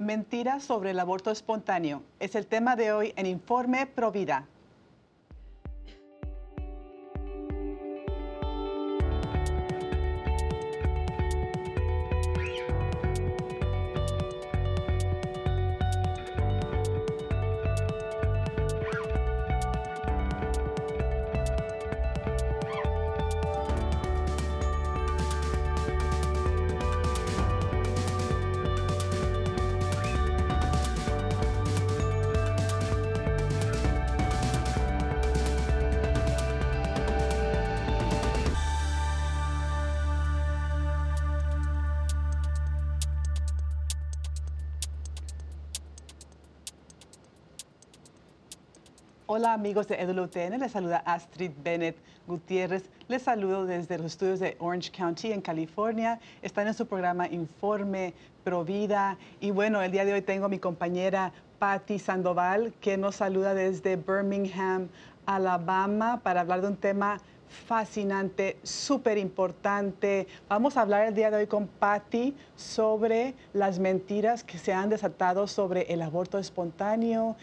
Mentiras sobre el aborto espontáneo es el tema de hoy en Informe Provida. Hola amigos de EWTN, les saluda Astrid Bennett Gutiérrez. Les saludo desde los estudios de Orange County en California. Están en su programa Informe Provida. Y bueno, el día de hoy tengo a mi compañera Patti Sandoval que nos saluda desde Birmingham, Alabama, para hablar de un tema fascinante, súper importante. Vamos a hablar el día de hoy con Patty sobre las mentiras que se han desatado sobre el aborto espontáneo,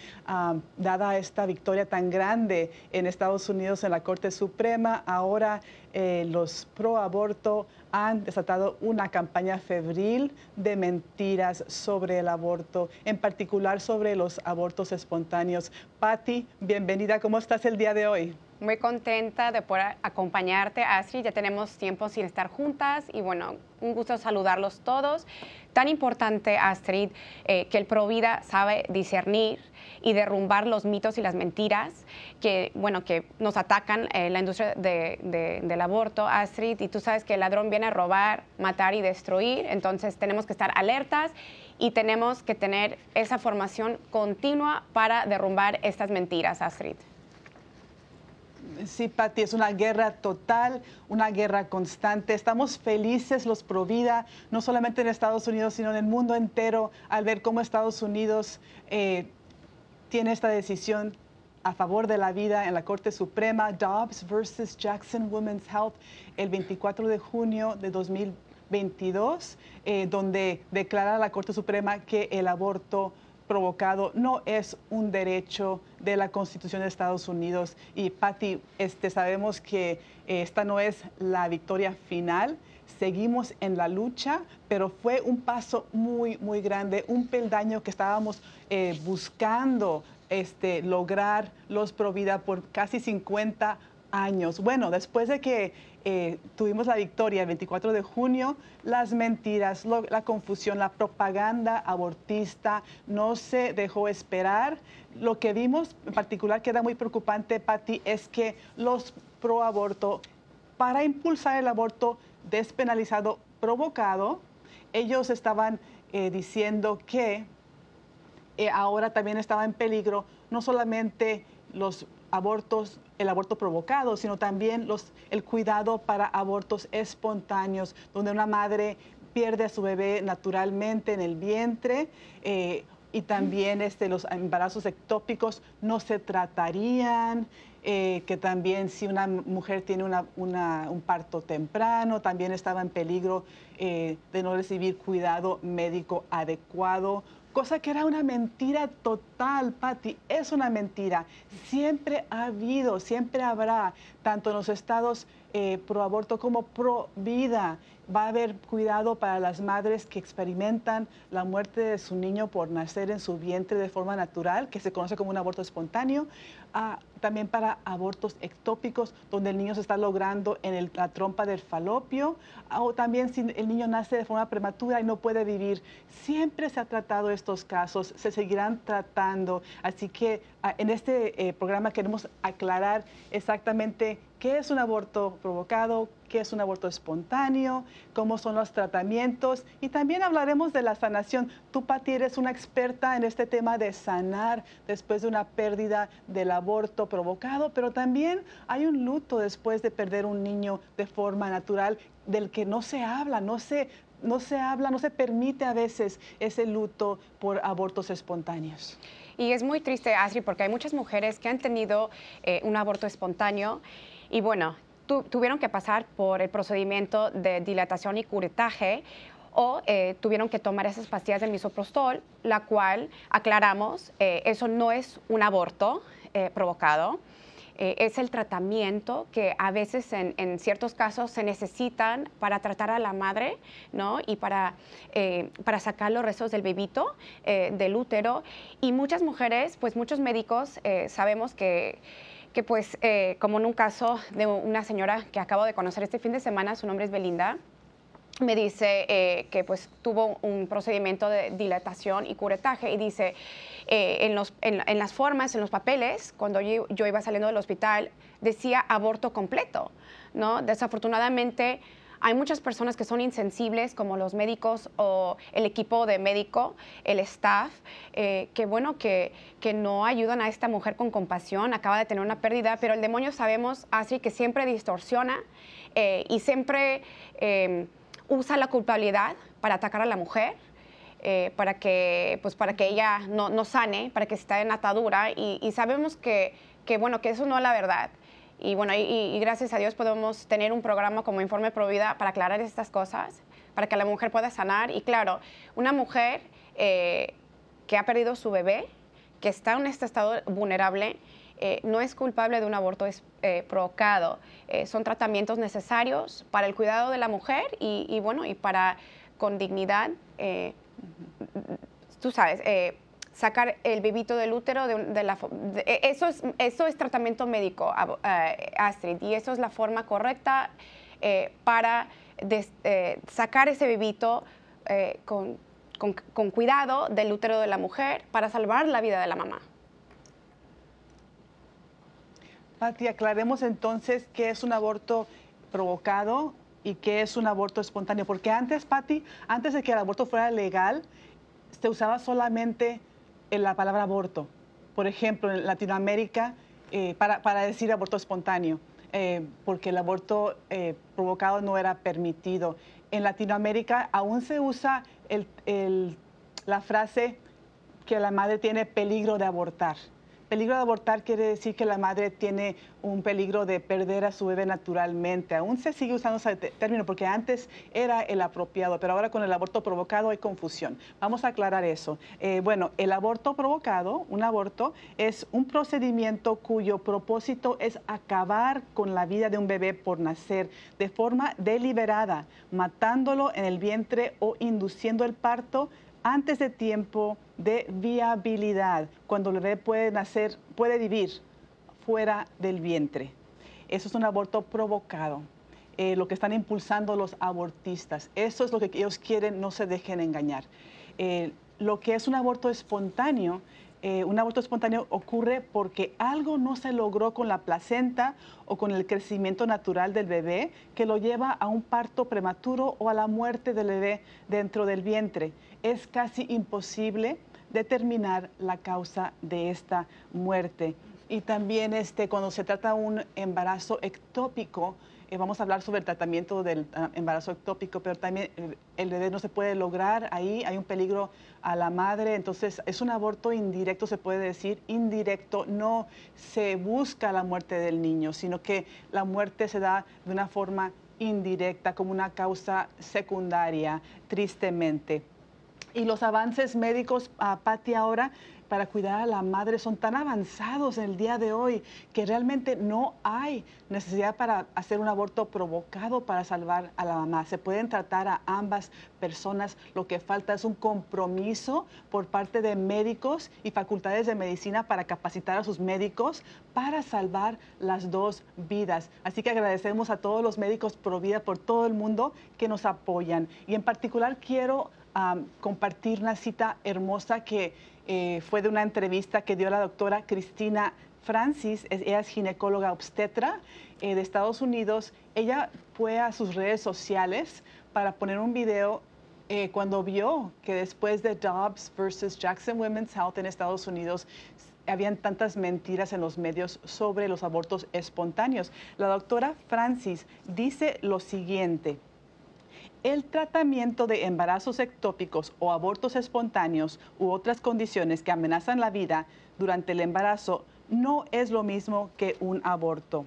dada esta victoria tan grande en Estados Unidos en la Corte Suprema. Ahora eh, los pro aborto han desatado una campaña febril de mentiras sobre el aborto, en particular sobre los abortos espontáneos. Patty, bienvenida. ¿Cómo estás el día de hoy? Muy contenta de poder acompañarte, Astrid. Ya tenemos tiempo sin estar juntas y bueno, un gusto saludarlos todos. Tan importante, Astrid, eh, que el Provida sabe discernir y derrumbar los mitos y las mentiras que, bueno, que nos atacan en la industria del aborto, Astrid. Y tú sabes que el ladrón viene a robar, matar y destruir. Entonces tenemos que estar alertas y tenemos que tener esa formación continua para derrumbar estas mentiras, Astrid. Sí, Patti, es una guerra total, una guerra constante. Estamos felices los Provida, no solamente en Estados Unidos, sino en el mundo entero, al ver cómo Estados Unidos eh, tiene esta decisión a favor de la vida en la Corte Suprema, Dobbs versus Jackson Women's Health, el 24 de junio de 2022, eh, donde declara la Corte Suprema que el aborto provocado no es un derecho de la Constitución de Estados Unidos. Y Patti, este, sabemos que eh, esta no es la victoria final. Seguimos en la lucha, pero fue un paso muy, muy grande, un peldaño que estábamos eh, buscando este, lograr los Provida por casi 50 años. Bueno, después de que eh, tuvimos la victoria el 24 de junio, las mentiras, la confusión, la propaganda abortista no se dejó esperar. Lo que vimos en particular que era muy preocupante, Patti, es que los pro aborto, para impulsar el aborto despenalizado provocado, ellos estaban eh, diciendo que eh, ahora también estaba en peligro no solamente los abortos, el aborto provocado, sino también los, el cuidado para abortos espontáneos, donde una madre pierde a su bebé naturalmente en el vientre. Eh, y también este, los embarazos ectópicos no se tratarían, eh, que también si una mujer tiene un parto temprano, también estaba en peligro eh, de no recibir cuidado médico adecuado cosa que era una mentira total, Patti, es una mentira. Siempre ha habido, siempre habrá, tanto en los estados eh, pro aborto como pro vida. Va a haber cuidado para las madres que experimentan la muerte de su niño por nacer en su vientre de forma natural, que se conoce como un aborto espontáneo. Ah, también para abortos ectópicos, donde el niño se está logrando en la trompa del falopio, ah, o también si el niño nace de forma prematura y no puede vivir. Siempre se ha tratado estos casos, se seguirán tratando. Así que ah, en este eh, programa queremos aclarar exactamente qué es un aborto provocado, qué es un aborto espontáneo, cómo son los tratamientos y también hablaremos de la sanación. Tú, Pati, eres una experta en este tema de sanar después de una pérdida del aborto provocado, pero también hay un luto después de perder un niño de forma natural del que no se habla, no se, no se habla, no se permite a veces ese luto por abortos espontáneos. Y es muy triste, Asri, porque hay muchas mujeres que han tenido eh, un aborto espontáneo y bueno, tuvieron que pasar por el procedimiento de dilatación y curetaje o eh, tuvieron que tomar esas pastillas de misoprostol, la cual aclaramos, eh, eso no es un aborto eh, provocado, es el tratamiento que a veces en, ciertos casos se necesitan para tratar a la madre, ¿no? Y para, para sacar los restos del bebito, del útero. Y muchas mujeres, pues muchos médicos sabemos que que pues como en un caso de una señora que acabo de conocer este fin de semana, su nombre es Belinda, me dice eh, que pues tuvo un procedimiento de dilatación y curetaje y dice eh, en, los, en, las formas, en los papeles, cuando yo, iba saliendo del hospital, decía aborto completo, ¿no? Desafortunadamente hay muchas personas que son insensibles, como los médicos o el equipo de médico, el staff, eh, que bueno, que, que no ayudan a esta mujer con compasión, acaba de tener una pérdida, pero el demonio sabemos, así que siempre distorsiona y siempre em, usa la culpabilidad para atacar a la mujer, eh, para, que, pues para que ella no, no sane, para que esté en atadura y, sabemos que, que, bueno, que eso no es la verdad. Y bueno, y, gracias a Dios podemos tener un programa como Informe Provida para aclarar estas cosas, para que la mujer pueda sanar. Y claro, una mujer eh, que ha perdido su bebé, que está en este estado vulnerable, eh, no es culpable de un aborto eh, provocado. Eh, son tratamientos necesarios para el cuidado de la mujer y, bueno, y para con dignidad, tú sabes, sacar el bebito del útero de, la... eso, es, eso es tratamiento médico, Astrid, y eso es la forma correcta para sacar ese bebito con, con cuidado del útero de la mujer para salvar la vida de la mamá. Pati, aclaremos entonces qué es un aborto provocado y qué es un aborto espontáneo. Porque antes, Pati, antes de que el aborto fuera legal, se usaba solamente la palabra aborto. Por ejemplo, en Latinoamérica, eh, para, decir aborto espontáneo, eh, porque el aborto eh, provocado no era permitido. En Latinoamérica aún se usa la frase que la madre tiene peligro de abortar. Peligro de abortar quiere decir que la madre tiene un peligro de perder a su bebé naturalmente. Aún se sigue usando ese término porque antes era el apropiado, pero ahora con el aborto provocado hay confusión. Vamos a aclarar eso. Eh, bueno, el aborto provocado, un aborto, es un procedimiento cuyo propósito es acabar con la vida de un bebé por nacer de forma deliberada, matándolo en el vientre o induciendo el parto antes de tiempo de viabilidad, cuando el bebé puede nacer, puede vivir fuera del vientre. Eso es un aborto provocado. Eh, lo que están impulsando los abortistas. Eso es lo que ellos quieren, no se dejen engañar. Eh, lo que es un aborto espontáneo eh, un aborto espontáneo ocurre porque algo no se logró con la placenta o con el crecimiento natural del bebé que lo lleva a un parto prematuro o a la muerte del bebé dentro del vientre. Es casi imposible determinar la causa de esta muerte. Y también este, cuando se trata de un embarazo ectópico, eh, vamos a hablar sobre el tratamiento del ah, embarazo ectópico, pero también el, bebé no se puede lograr ahí, hay un peligro a la madre, entonces es un aborto indirecto, se puede decir, indirecto, no se busca la muerte del niño, sino que la muerte se da de una forma indirecta, como una causa secundaria, tristemente. Y los avances médicos, ah, Patti, ahora para cuidar a la madre son tan avanzados en el día de hoy que realmente no hay necesidad para hacer un aborto provocado para salvar a la mamá. Se pueden tratar a ambas personas. Lo que falta es un compromiso por parte de médicos y facultades de medicina para capacitar a sus médicos para salvar las dos vidas. Así que agradecemos a todos los médicos pro vida por todo el mundo que nos apoyan. Y en particular quiero compartir una cita hermosa que eh, fue de una entrevista que dio la doctora Cristina Francis, ella es ginecóloga obstetra eh, de Estados Unidos. Ella fue a sus redes sociales para poner un video eh, cuando vio que después de Dobbs versus Jackson Women's Health en Estados Unidos, habían tantas mentiras en los medios sobre los abortos espontáneos. La doctora Francis dice lo siguiente. El tratamiento de embarazos ectópicos o abortos espontáneos u otras condiciones que amenazan la vida durante el embarazo no es lo mismo que un aborto.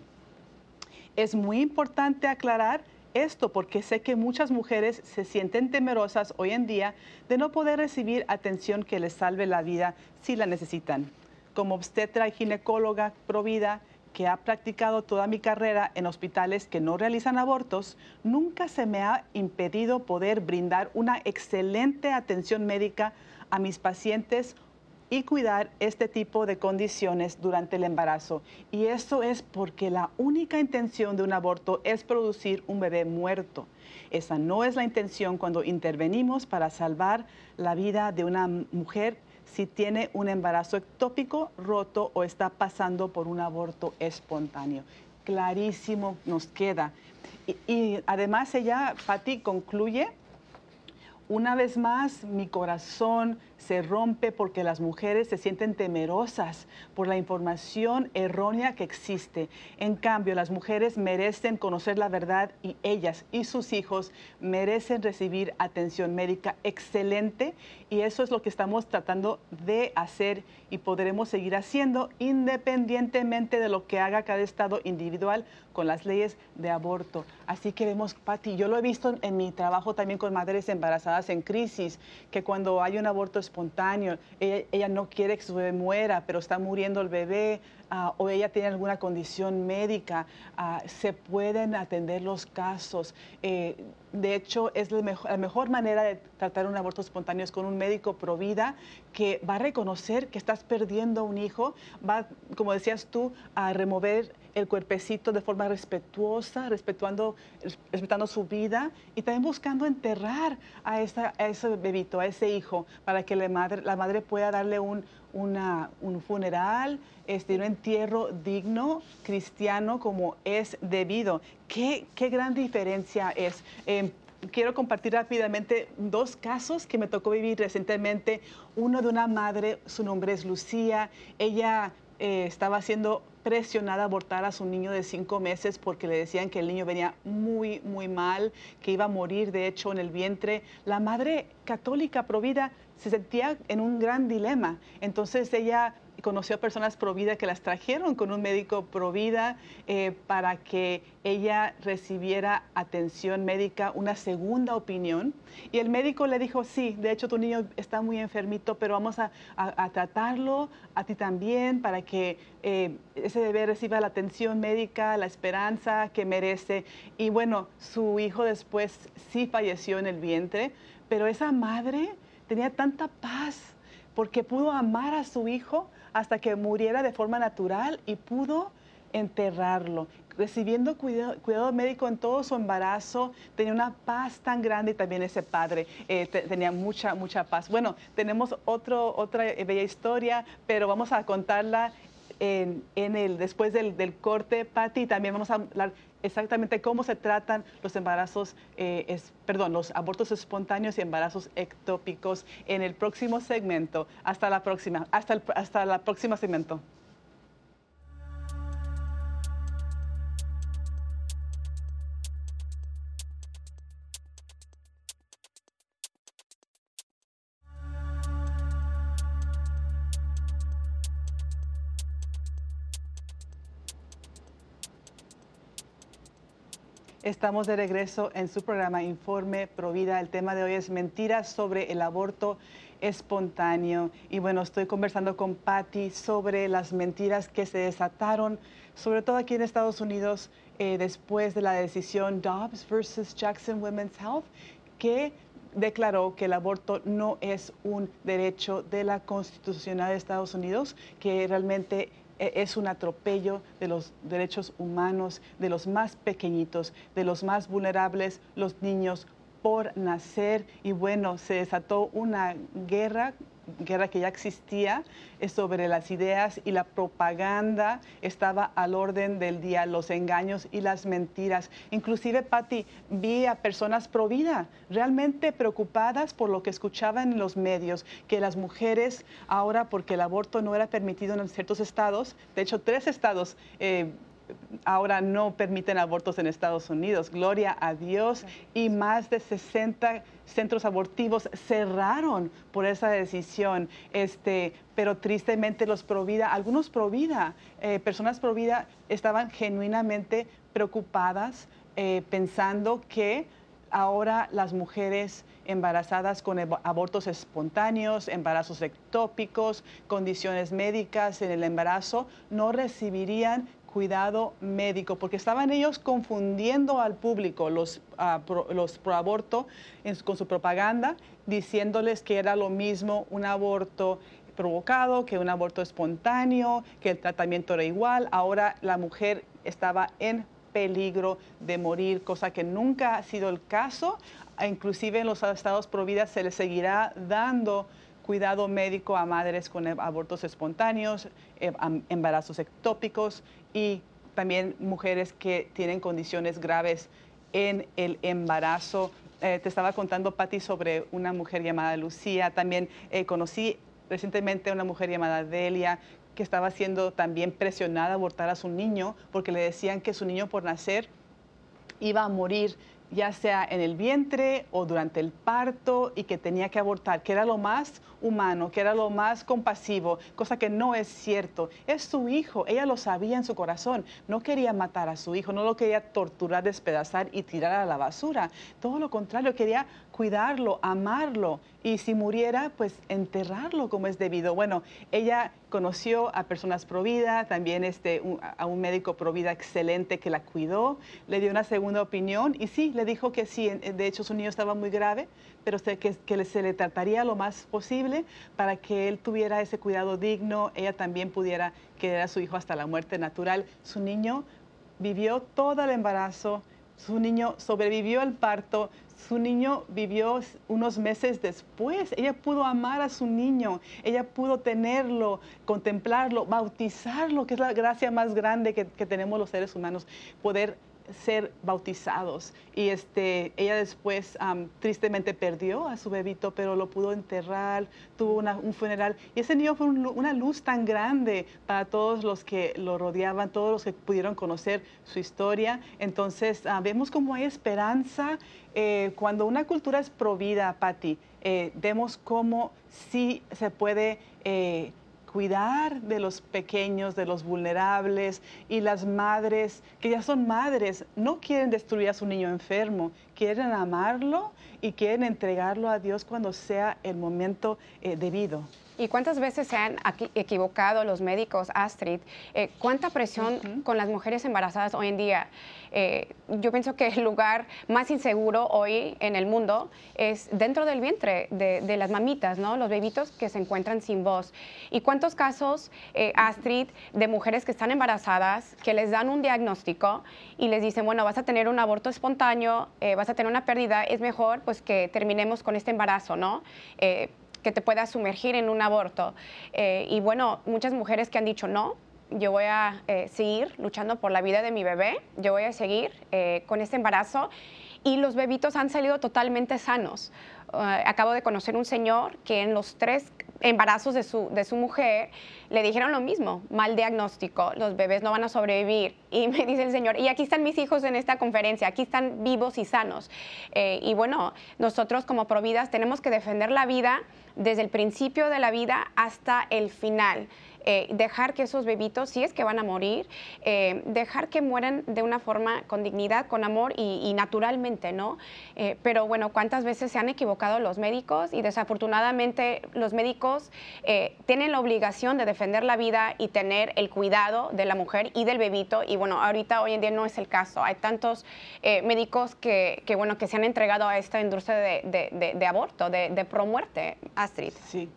Es muy importante aclarar Esto porque sé que muchas mujeres se sienten temerosas hoy en día de no poder recibir atención que les salve la vida si la necesitan. Como obstetra y ginecóloga provida, que ha practicado toda mi carrera en hospitales que no realizan abortos, nunca se me ha impedido poder brindar una excelente atención médica a mis pacientes y cuidar este tipo de condiciones durante el embarazo. Y eso es porque la única intención de un aborto es producir un bebé muerto. Esa no es la intención cuando intervenimos para salvar la vida de una mujer si tiene un embarazo ectópico roto o está pasando por un aborto espontáneo. Clarísimo nos queda. Y, además ella, Patti, concluye, una vez más mi corazón se rompe porque las mujeres se sienten temerosas por la información errónea que existe. En cambio, las mujeres merecen conocer la verdad y ellas y sus hijos merecen recibir atención médica excelente y eso es lo que estamos tratando de hacer y podremos seguir haciendo independientemente de lo que haga cada estado individual con las leyes de aborto. Así que vemos, Patti, yo lo he visto en mi trabajo también con madres embarazadas en crisis, que cuando hay un aborto espontáneo, ella, no quiere que su bebé muera, pero está muriendo el bebé, ah, o ella tiene alguna condición médica, ah, se pueden atender los casos. Eh, de hecho, es la mejor, la mejor, manera de tratar un aborto espontáneo es con un médico pro vida que va a reconocer que estás perdiendo un hijo, va, como decías tú, a remover el cuerpecito de forma respetuosa, respetando, respetando su vida y también buscando enterrar a, a ese bebito, a ese hijo, para que la madre, la madre pueda darle un, un funeral, este, un entierro digno, cristiano, como es debido. ¿Qué, qué gran diferencia es? Eh, quiero compartir rápidamente dos casos que me tocó vivir recientemente. Uno de una madre, su nombre es Lucía. Ella eh, estaba siendo presionada a abortar a su niño de cinco meses porque le decían que el niño venía muy, muy mal, que iba a morir de hecho en el vientre. La madre católica provida se sentía en un gran dilema. Entonces ella conoció a personas Provida que las trajeron con un médico Provida eh, para que ella recibiera atención médica, una segunda opinión. Y el médico le dijo, sí, de hecho tu niño está muy enfermito, pero vamos a, tratarlo a ti también para que eh, ese bebé reciba la atención médica, la esperanza que merece. Y bueno, su hijo después sí falleció en el vientre, pero esa madre tenía tanta paz porque pudo amar a su hijo hasta que muriera de forma natural y pudo enterrarlo, recibiendo cuidado, médico en todo su embarazo, tenía una paz tan grande y también ese padre eh, tenía mucha, mucha paz. Bueno, tenemos otro, otra bella historia, pero vamos a contarla en, el, después del, del corte, Patti, también vamos a hablar exactamente cómo se tratan los embarazos, eh, perdón, los abortos espontáneos y embarazos ectópicos en el próximo segmento. Hasta la próxima, hasta el hasta la próxima segmento. Estamos de regreso en su programa Informe Provida. El tema de hoy es mentiras sobre el aborto espontáneo. Y bueno, estoy conversando con Patty sobre las mentiras que se desataron, sobre todo aquí en Estados Unidos, eh, después de la decisión Dobbs versus Jackson Women's Health, que declaró que el aborto no es un derecho de la Constitucional de Estados Unidos, que realmente es un atropello de los derechos humanos de los más pequeñitos, de los más vulnerables, los niños por nacer. Y bueno, se desató una guerra guerra que ya existía sobre las ideas y la propaganda estaba al orden del día, los engaños y las mentiras. Inclusive, Patti, vi a personas pro vida realmente preocupadas por lo que escuchaban en los medios, que las mujeres ahora, porque el aborto no era permitido en ciertos estados, de hecho tres estados eh, ahora no permiten abortos en Estados Unidos. Gloria a Dios. Y más de 60 centros abortivos cerraron por esa decisión. Este, pero tristemente los Provida, algunos Provida, eh, personas Provida estaban genuinamente preocupadas eh, pensando que ahora las mujeres embarazadas con abortos espontáneos, embarazos ectópicos, condiciones médicas en el embarazo, no recibirían cuidado médico, porque estaban ellos confundiendo al público, los, uh, pro, los proaborto, con su propaganda, diciéndoles que era lo mismo un aborto provocado, que un aborto espontáneo, que el tratamiento era igual. Ahora la mujer estaba en peligro de morir, cosa que nunca ha sido el caso. Inclusive en los estados providas se les seguirá dando cuidado médico a madres con abortos espontáneos, eh, embarazos ectópicos y también mujeres que tienen condiciones graves en el embarazo. Eh, te estaba contando, Patti, sobre una mujer llamada Lucía. También eh, conocí recientemente a una mujer llamada Delia que estaba siendo también presionada a abortar a su niño porque le decían que su niño por nacer iba a morir ya sea en el vientre o durante el parto y que tenía que abortar, que era lo más humano, que era lo más compasivo, cosa que no es cierto. Es su hijo, ella lo sabía en su corazón, no quería matar a su hijo, no lo quería torturar, despedazar y tirar a la basura. Todo lo contrario, quería cuidarlo, amarlo y si muriera, pues enterrarlo como es debido. Bueno, ella conoció a personas pro vida, también este, a un médico pro vida excelente que la cuidó, le dio una segunda opinión y sí, le dijo que sí, de hecho su niño estaba muy grave, pero que, que se le trataría lo más posible para que él tuviera ese cuidado digno, ella también pudiera quedar a su hijo hasta la muerte natural. Su niño vivió todo el embarazo, su niño sobrevivió al parto, su niño vivió unos meses después. Ella pudo amar a su niño, ella pudo tenerlo, contemplarlo, bautizarlo, que es la gracia más grande que, tenemos los seres humanos, poder ser bautizados. Y este, ella después tristemente perdió a su bebito, pero lo pudo enterrar, tuvo un funeral. Y ese niño fue una luz tan grande para todos los que lo rodeaban, todos los que pudieron conocer su historia. Entonces, ah, vemos cómo hay esperanza eh, cuando una cultura es provida, Patti. Eh, vemos cómo sí se puede... Eh, cuidar de los pequeños, de los vulnerables y las madres, que ya son madres, no quieren destruir a su niño enfermo, quieren amarlo y quieren entregarlo a Dios cuando sea el momento eh, debido. ¿Y cuántas veces se han equivocado los médicos, Astrid? Eh, ¿Cuánta presión con las mujeres embarazadas hoy en día? Eh, yo pienso que el lugar más inseguro hoy en el mundo es dentro del vientre de, las mamitas, ¿no? Los bebitos que se encuentran sin voz. ¿Y cuántos casos, eh, Astrid, de mujeres que están embarazadas, que les dan un diagnóstico y les dicen, bueno, vas a tener un aborto espontáneo, vas a tener una pérdida, es mejor pues que terminemos con este embarazo, ¿no? Que te pueda sumergir en un aborto. Eh, y bueno, muchas mujeres que han dicho no, yo voy a eh, seguir luchando por la vida de mi bebé, yo voy a seguir eh, con este embarazo y los bebitos han salido totalmente sanos. acabo de conocer un señor que en los tres embarazos de su, de su mujer le dijeron lo mismo, mal diagnóstico, los bebés no van a sobrevivir. Y me dice el Señor, y aquí están mis hijos en esta conferencia, aquí están vivos y sanos. y bueno, nosotros como Providas tenemos que defender la vida desde el principio de la vida hasta el final. Eh, dejar que esos bebitos, si es que van a morir, eh, dejar que mueran de una forma con dignidad, con amor y, naturalmente, ¿no? Eh, pero bueno, ¿cuántas veces se han equivocado los médicos? Y desafortunadamente los médicos tienen la obligación de defender la vida y tener el cuidado de la mujer y del bebito. Y bueno, ahorita hoy en día no es el caso. Hay tantos médicos que, bueno, que se han entregado a esta industria de, de aborto, de, de promuerte, Astrid. Sí,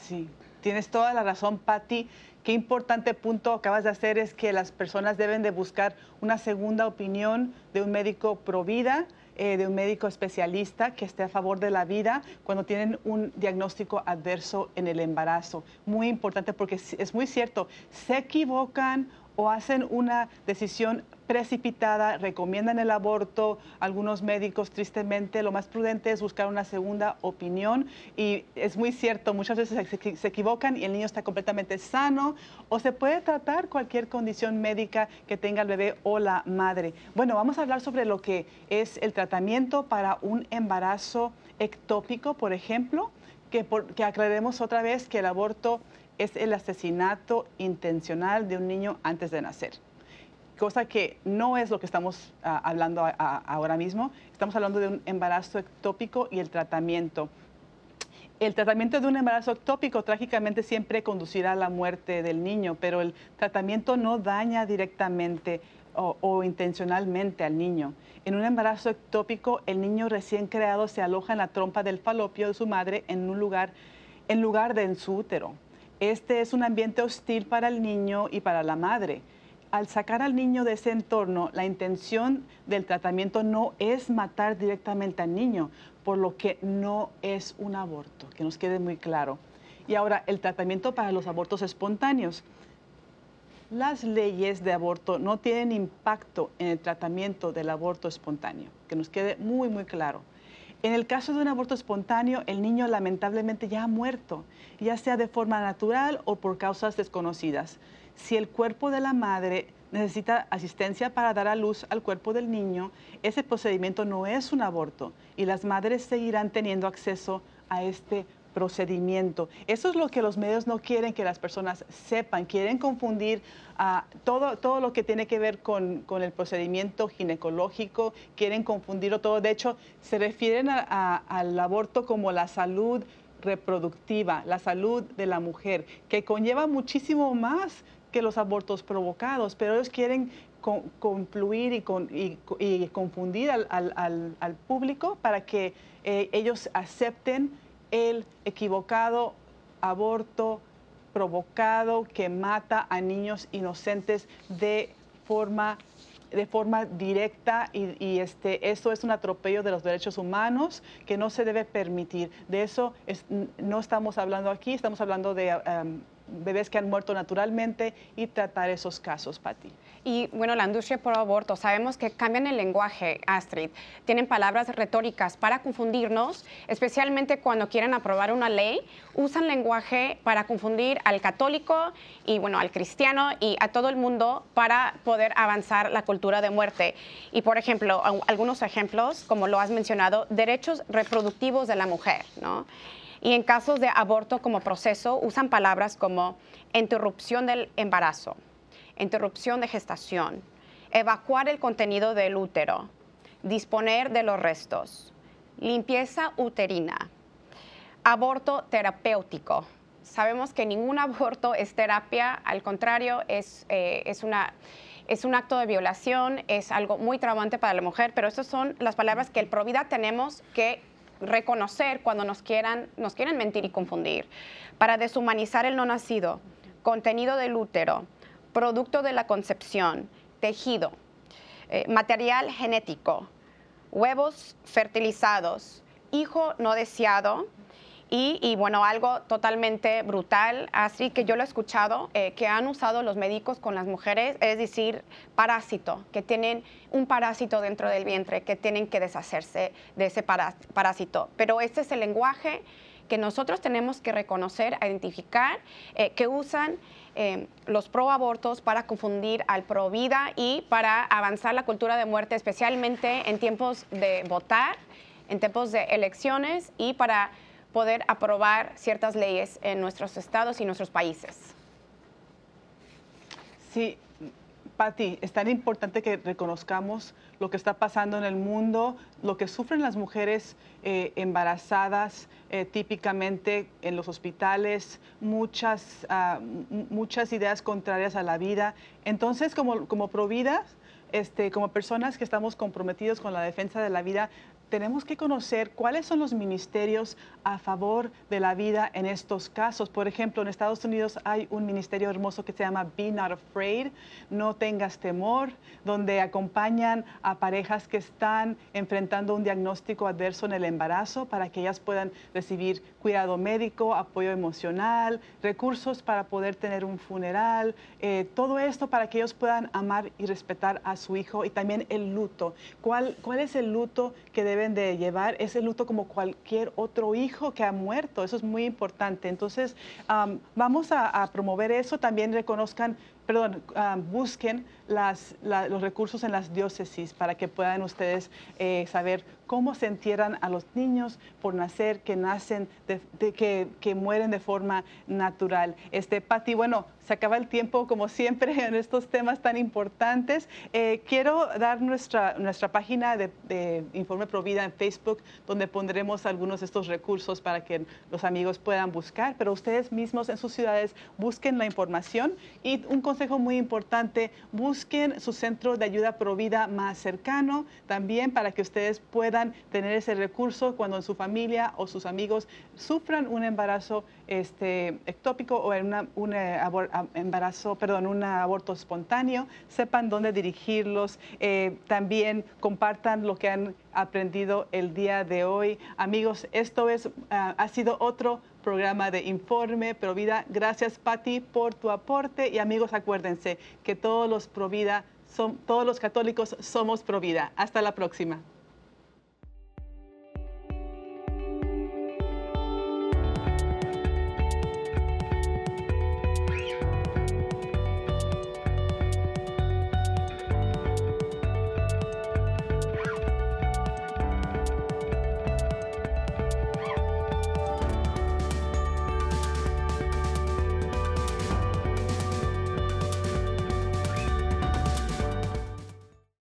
sí. Tienes toda la razón, Patti. Qué importante punto acabas de hacer es que las personas deben de buscar una segunda opinión de un médico pro vida, eh, de un médico especialista que esté a favor de la vida cuando tienen un diagnóstico adverso en el embarazo. Muy importante porque es muy cierto, se equivocan o hacen una decisión precipitada, recomiendan el aborto. Algunos médicos, tristemente, lo más prudente es buscar una segunda opinión. Y es muy cierto, muchas veces se, equivocan y el niño está completamente sano o se puede tratar cualquier condición médica que tenga el bebé o la madre. Bueno, vamos a hablar sobre lo que es el tratamiento para un embarazo ectópico, por ejemplo, que, que aclaremos otra vez que el aborto es el asesinato intencional de un niño antes de nacer cosa que no es lo que estamos ah, hablando ahora mismo. Estamos hablando de un embarazo ectópico y el tratamiento. El tratamiento de un embarazo ectópico trágicamente siempre conducirá a la muerte del niño, pero el tratamiento no daña directamente o, intencionalmente al niño. En un embarazo ectópico, el niño recién creado se aloja en la trompa del falopio de su madre en un lugar, en lugar de en su útero. Este es un ambiente hostil para el niño y para la madre al sacar al niño de ese entorno, la intención del tratamiento no es matar directamente al niño, por lo que no es un aborto, que nos quede muy claro. Y ahora, el tratamiento para los abortos espontáneos. Las leyes de aborto no tienen impacto en el tratamiento del aborto espontáneo, que nos quede muy, muy claro. En el caso de un aborto espontáneo, el niño lamentablemente ya ha muerto, ya sea de forma natural o por causas desconocidas. Si el cuerpo de la madre necesita asistencia para dar a luz al cuerpo del niño, ese procedimiento no es un aborto y las madres seguirán teniendo acceso a este procedimiento. Eso es lo que los medios no quieren que las personas sepan, quieren confundir a todo, todo lo que tiene que ver con, el procedimiento ginecológico, quieren confundirlo todo. De hecho, se refieren al aborto como la salud reproductiva, la salud de la mujer, que conlleva muchísimo más que los abortos provocados, pero ellos quieren confluir y, confundir al, público para que eh, ellos acepten el equivocado aborto provocado que mata a niños inocentes de forma de forma directa y, este, eso es un atropello de los derechos humanos que no se debe permitir. De eso no estamos hablando aquí, estamos hablando de bebés que han muerto naturalmente y tratar esos casos, Patti. Y bueno, la industria por aborto, sabemos que cambian el lenguaje, Astrid. Tienen palabras retóricas para confundirnos, especialmente cuando quieren aprobar una ley, usan lenguaje para confundir al católico y bueno, al cristiano y a todo el mundo para poder avanzar la cultura de muerte. Y por ejemplo, algunos ejemplos, como lo has mencionado, derechos reproductivos de la mujer, ¿no? Y en casos de aborto como proceso usan palabras como interrupción del embarazo, interrupción de gestación, evacuar el contenido del útero, disponer de los restos, limpieza uterina, aborto terapéutico. Sabemos que ningún aborto es terapia, al contrario, es, eh, es, una, es un acto de violación, es algo muy traumante para la mujer, pero estas son las palabras que el Provida tenemos que reconocer cuando nos quieran, nos quieren mentir y confundir, para deshumanizar el no nacido, contenido del útero, producto de la concepción, tejido, eh, material genético, huevos fertilizados, hijo no deseado, y, bueno, algo totalmente brutal, así que yo lo he escuchado, eh, que han usado los médicos con las mujeres, es decir, parásito, que tienen un parásito dentro del vientre, que tienen que deshacerse de ese parásito. Pero este es el lenguaje que nosotros tenemos que reconocer, identificar, eh, que usan eh, los pro-abortos para confundir al pro-vida y para avanzar la cultura de muerte, especialmente en tiempos de votar, en tiempos de elecciones y para poder aprobar ciertas leyes en nuestros estados y nuestros países. Sí, Patti, es tan importante que reconozcamos lo que está pasando en el mundo, lo que sufren las mujeres eh, embarazadas eh, típicamente en los hospitales, muchas, ah, muchas ideas contrarias a la vida. Entonces, como, como providas, este, como personas que estamos comprometidos con la defensa de la vida, tenemos que conocer cuáles son los ministerios a favor de la vida en estos casos. Por ejemplo, en Estados Unidos hay un ministerio hermoso que se llama Be Not Afraid, no tengas temor, donde acompañan a parejas que están enfrentando un diagnóstico adverso en el embarazo para que ellas puedan recibir cuidado médico, apoyo emocional, recursos para poder tener un funeral, eh, todo esto para que ellos puedan amar y respetar a su hijo y también el luto. ¿Cuál, es el luto que debe deben de llevar ese luto como cualquier otro hijo que ha muerto. Eso es muy importante. Entonces, vamos a, promover eso. También reconozcan perdón, ah, busquen las, los recursos en las diócesis para que puedan ustedes eh, saber cómo se entierran a los niños por nacer, que nacen, que, que, mueren de forma natural. Este, Pati, bueno, se acaba el tiempo como siempre en estos temas tan importantes. Eh, quiero dar nuestra, nuestra página de, de Informe Provida en Facebook, donde pondremos algunos de estos recursos para que los amigos puedan buscar, pero ustedes mismos en sus ciudades busquen la información y un consejo muy importante, busquen su centro de ayuda provida más cercano también para que ustedes puedan tener ese recurso cuando en su familia o sus amigos sufran un embarazo este, ectópico o un embarazo, perdón, un aborto espontáneo, sepan dónde dirigirlos, eh, también compartan lo que han aprendido el día de hoy. Amigos, esto es, ah, ha sido otro programa de Informe Provida. Gracias, Patti, por tu aporte. Y amigos, acuérdense que todos los Provida, son, todos los católicos somos Provida. Hasta la próxima.